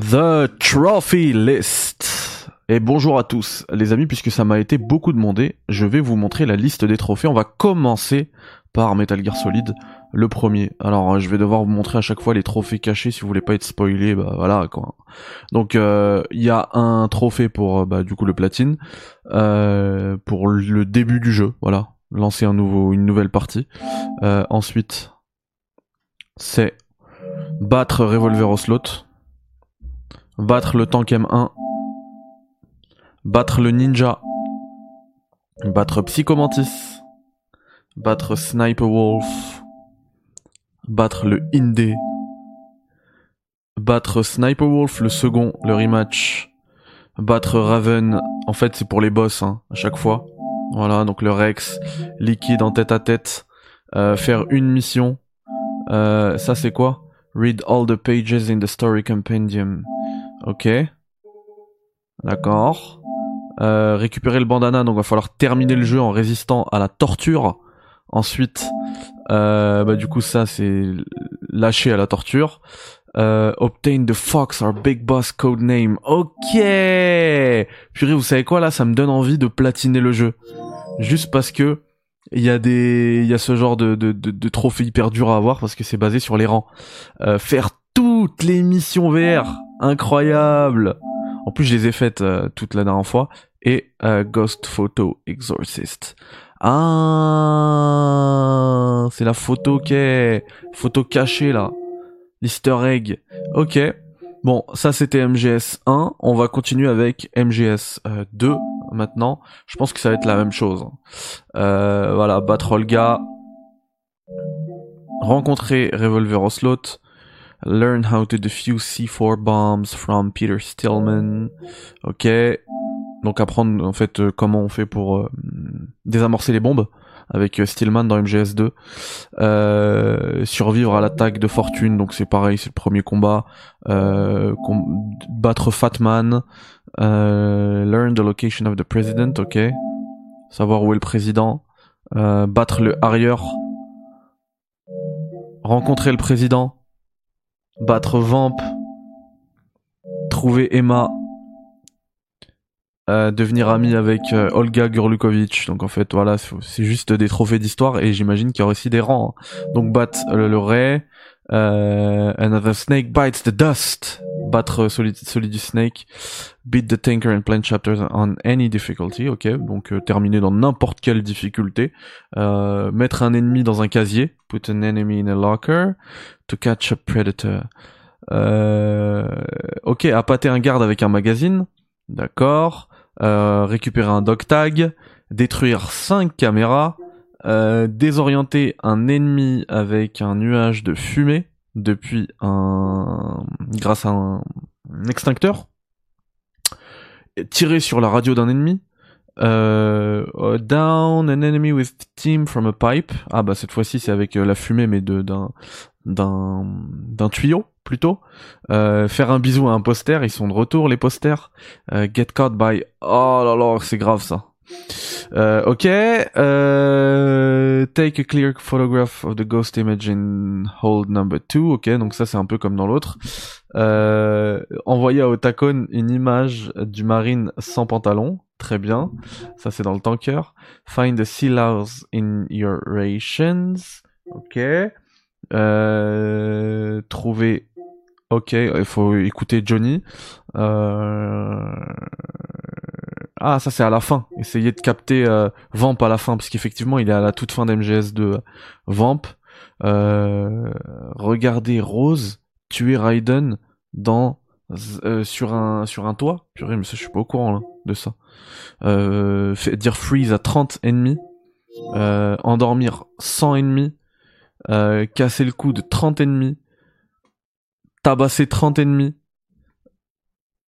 The Trophy List. Et bonjour à tous, les amis, puisque ça m'a été beaucoup demandé, je vais vous montrer la liste des trophées. On va commencer par Metal Gear Solid, le premier. Alors, je vais devoir vous montrer à chaque fois les trophées cachés si vous voulez pas être spoilé, bah voilà quoi. Donc, euh, il y a un trophée pour bah, du coup le platine, euh, pour le début du jeu, voilà, lancer un nouveau, une nouvelle partie. Euh, ensuite, c'est battre Revolver Oslot battre le tank M1, battre le ninja, battre Psychomantis, battre Sniper Wolf, battre le Indé, battre Sniper Wolf le second, le rematch, battre Raven, en fait c'est pour les boss hein, à chaque fois. Voilà, donc le Rex, liquide en tête à tête, euh, faire une mission. Euh, ça c'est quoi? Read all the pages in the story compendium. Ok. D'accord. Euh, récupérer le bandana, donc va falloir terminer le jeu en résistant à la torture. Ensuite, euh, bah du coup ça c'est lâcher à la torture. Euh, obtain the Fox, our big boss code name. Ok. Purée, vous savez quoi là? Ça me donne envie de platiner le jeu, juste parce que il y a des, il y a ce genre de de, de, de trophée hyper dur à avoir parce que c'est basé sur les rangs. Euh, faire toutes les missions VR incroyable. En plus, je les ai faites euh, toute la dernière fois. Et euh, Ghost Photo Exorcist. Ah, c'est la photo qui est photo cachée là, l'Easter egg. Ok. Bon, ça c'était MGS 1. On va continuer avec MGS 2 euh, maintenant. Je pense que ça va être la même chose. Euh, voilà, battre Olga, rencontrer Revolver Oslot, Learn how to defuse C4 bombs from Peter Stillman. Ok. Donc apprendre en fait euh, comment on fait pour euh, désamorcer les bombes avec euh, Stillman dans MGS2. survivre à l'attaque de Fortune, donc c'est pareil, c'est le premier combat. battre Fatman. learn the location of the president, ok. Savoir où est le président. battre le Harrier. Rencontrer le président battre Vamp, trouver Emma, euh, devenir ami avec euh, Olga Gurlukovic. Donc en fait voilà, c'est juste des trophées d'histoire et j'imagine qu'il y aura aussi des rangs. Donc battre le, le Ray, euh, Another Snake Bites the Dust, battre Solid, Snake, beat the Tanker and Plant Chapters on any difficulty, ok, donc terminer dans n'importe quelle difficulté, mettre un ennemi dans un casier, put an enemy in a locker, to catch a predator. Euh, ok, appâter un garde avec un magazine. D'accord. Euh, récupérer un dog tag. Détruire 5 caméras. Euh, désorienter un ennemi avec un nuage de fumée depuis un grâce à un, extincteur. Tirer sur la radio d'un ennemi. Euh, down an enemy with steam from a pipe. Ah bah cette fois-ci c'est avec la fumée mais d'un d'un d'un tuyau plutôt. Euh, faire un bisou à un poster, ils sont de retour les posters. Euh, get caught by oh là là, c'est grave ça. Euh, ok, euh, take a clear photograph of the ghost image in hold number 2. Ok, donc ça c'est un peu comme dans l'autre. Euh, envoyer à Otakon une image du marine sans pantalon. Très bien. Ça c'est dans le tanker. Find the sea in your rations. Ok. Euh, trouver. Ok, il faut écouter Johnny. Euh... Ah, ça c'est à la fin. Essayer de capter euh, Vamp à la fin, parce qu'effectivement il est à la toute fin d'MGS de Vamp. Euh, regardez Rose tuer Raiden dans euh, sur un sur un toit. Purée, mais ça je suis pas au courant là, de ça. Euh, dire freeze à 30 ennemis. Euh, endormir 100 ennemis euh, casser le cou de 30 ennemis, tabasser 30 ennemis,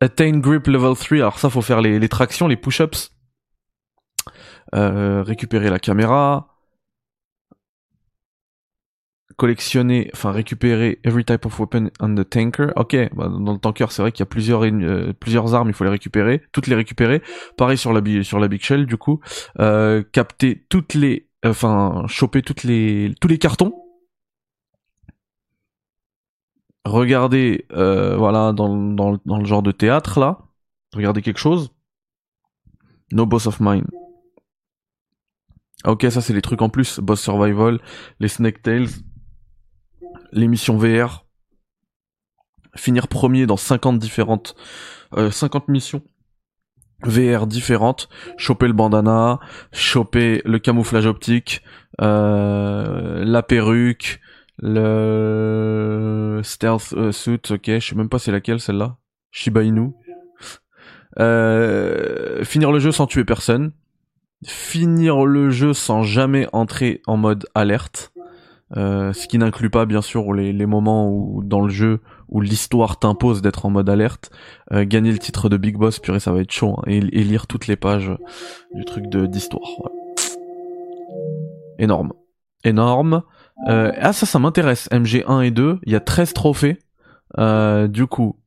attain grip level 3, alors ça faut faire les, tractions, les push-ups, euh, récupérer la caméra, collectionner, enfin récupérer every type of weapon on the tanker. Ok, bah, dans le tanker c'est vrai qu'il y a plusieurs euh, armes, il faut les récupérer, toutes les récupérer. Pareil sur la sur big shell du coup, euh, capter toutes les enfin choper toutes les tous les cartons regardez, euh, voilà, dans, dans, dans le genre de théâtre là, regardez quelque chose. No Boss of Mine. Ok, ça c'est les trucs en plus, Boss Survival, les Snake Tales, l'émission VR, finir premier dans 50 différentes, euh, 50 missions VR différentes, choper le bandana, choper le camouflage optique, euh, la perruque, le stealth euh, suit, ok, je sais même pas c'est laquelle celle-là, Shiba Inu. Euh, finir le jeu sans tuer personne, finir le jeu sans jamais entrer en mode alerte. Euh, ce qui n'inclut pas bien sûr les, moments où dans le jeu où l'histoire t'impose d'être en mode alerte, gagner le titre de Big Boss, purée ça va être chaud, hein, et, lire toutes les pages du truc d'histoire. Énorme. Énorme. Euh, ah ça ça m'intéresse, MG1 et 2, il y a 13 trophées. Euh, du coup,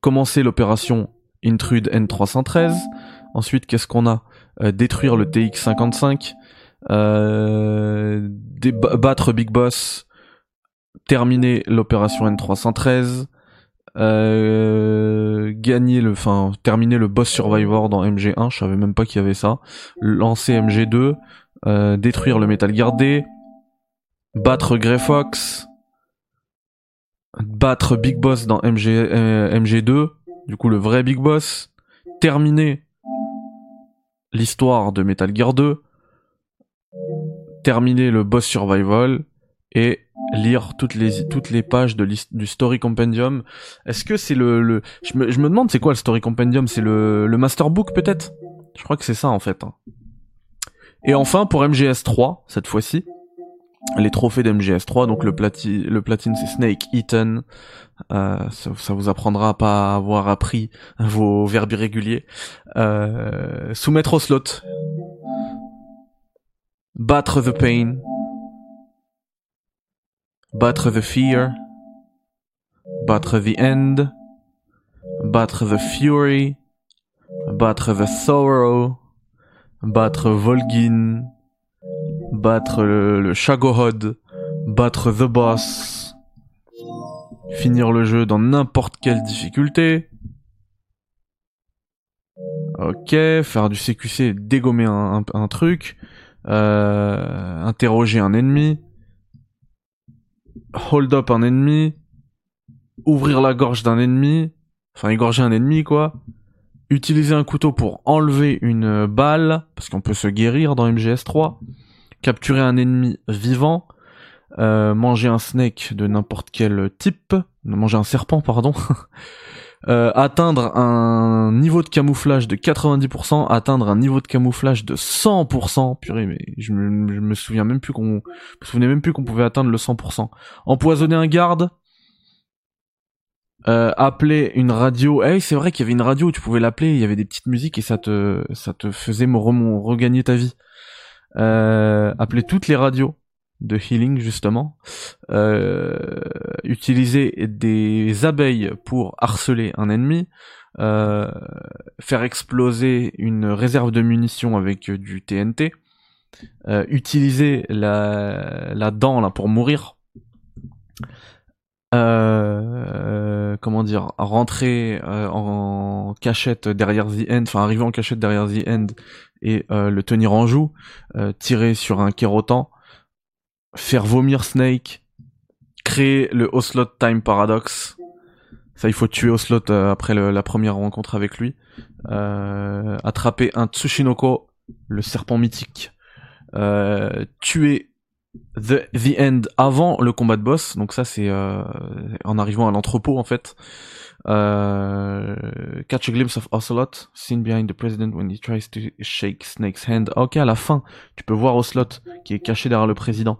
commencer l'opération Intrude N313. Ensuite, qu'est-ce qu'on a? Euh, Détruire le TX55. Euh, battre Big Boss, terminer l'opération N313, euh, gagner le, enfin terminer le boss Survivor dans MG1, je savais même pas qu'il y avait ça, lancer MG2, euh, détruire le Metal Gear D, battre Grey Fox, battre Big Boss dans MG, euh, MG2, du coup le vrai Big Boss, terminer l'histoire de Metal Gear 2, terminer le boss survival et lire toutes les toutes les pages du story compendium. Est-ce que c'est le, le je, me, je me demande c'est quoi le story compendium, c'est le le master book peut-être? Je crois que c'est ça en fait. hein. Et enfin pour MGS3 cette fois-ci, les trophées d'MGS3 donc le plati le platine c'est Snake Eaton. Euh, ça, ça, vous apprendra à pas avoir appris vos verbes irréguliers. Euh, soumettre au slot. Battre the pain. Battre the fear. Battre the end. Battre the fury. Battre the sorrow. Battre Volgin. Battre le, le Shagohod. Battre the boss. Finir le jeu dans n'importe quelle difficulté. Ok, faire du CQC, dégommer un, truc euh, interroger un ennemi, hold up un ennemi, ouvrir la gorge d'un ennemi, enfin égorger un ennemi quoi, utiliser un couteau pour enlever une balle, parce qu'on peut se guérir dans MGS3, capturer un ennemi vivant, euh, manger un snake de n'importe quel type, manger un serpent pardon, euh, atteindre un niveau de camouflage de 90%, atteindre un niveau de camouflage de 100%, purée, mais je me, souviens même plus qu'on, me souvenais même plus qu'on pouvait atteindre le 100%. Empoisonner un garde, euh, appeler une radio. Eh, c'est vrai qu'il y avait une radio où tu pouvais l'appeler, il y avait des petites musiques et ça te, ça te faisait regagner ta vie. Euh, appeler toutes les radios de healing justement, euh, utiliser des abeilles pour harceler un ennemi, euh, faire exploser une réserve de munitions avec du TNT, utiliser la, la dent là pour mourir, comment dire, rentrer en cachette derrière The End, enfin arriver en cachette derrière The End et euh, le tenir en joue, tirer sur un kérotan, faire vomir Snake, créer le Oslot Time Paradox. Ça, il faut tuer Oslot euh, après la première rencontre avec lui. Euh, attraper un Tsushinoko, le serpent mythique. Euh, tuer the, the End avant le combat de boss. Donc ça, c'est euh, en arrivant à l'entrepôt en fait. Euh, catch a glimpse of Ocelot, seen behind the president when he tries to shake Snake's hand. Ok, à la fin, tu peux voir Ocelot qui est caché derrière le président.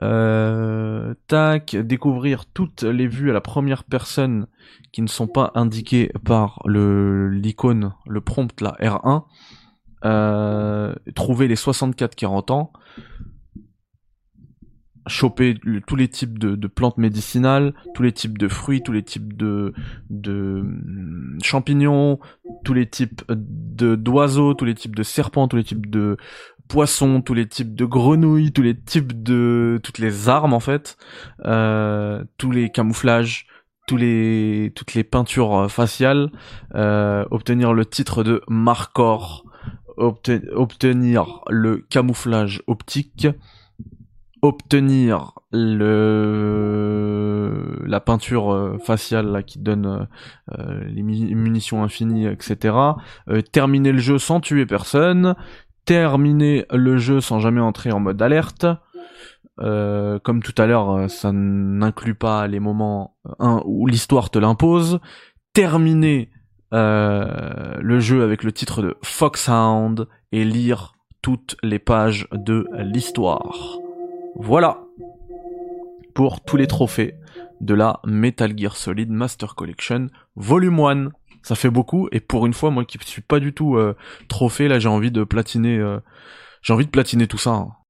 Euh, tac, découvrir toutes les vues à la première personne qui ne sont pas indiquées par le l'icône, le prompt là, R1. Euh, trouver les 64 40 ans choper tous les types de, plantes médicinales, tous les types de fruits, tous les types de, hum, champignons, tous les types de d'oiseaux, tous les types de serpents, tous les types de poissons, tous les types de grenouilles, tous les types de toutes les armes en fait, euh, tous les camouflages, tous les, toutes les peintures faciales, obtenir le titre de Marcor, obtenir le camouflage optique, obtenir le la peinture euh, faciale là qui donne euh, euh, les munitions infinies etc terminer le jeu sans tuer personne. Terminer le jeu sans jamais entrer en mode alerte. Comme tout à l'heure ça n'inclut pas les moments où l'histoire te l'impose. Terminer le jeu avec le titre de Foxhound et lire toutes les pages de l'histoire voilà pour tous les trophées de la Metal Gear Solid Master Collection Volume 1. Ça fait beaucoup et pour une fois moi qui suis pas du tout euh, trophée là j'ai envie de platiner euh, j'ai envie de platiner tout ça. Hein.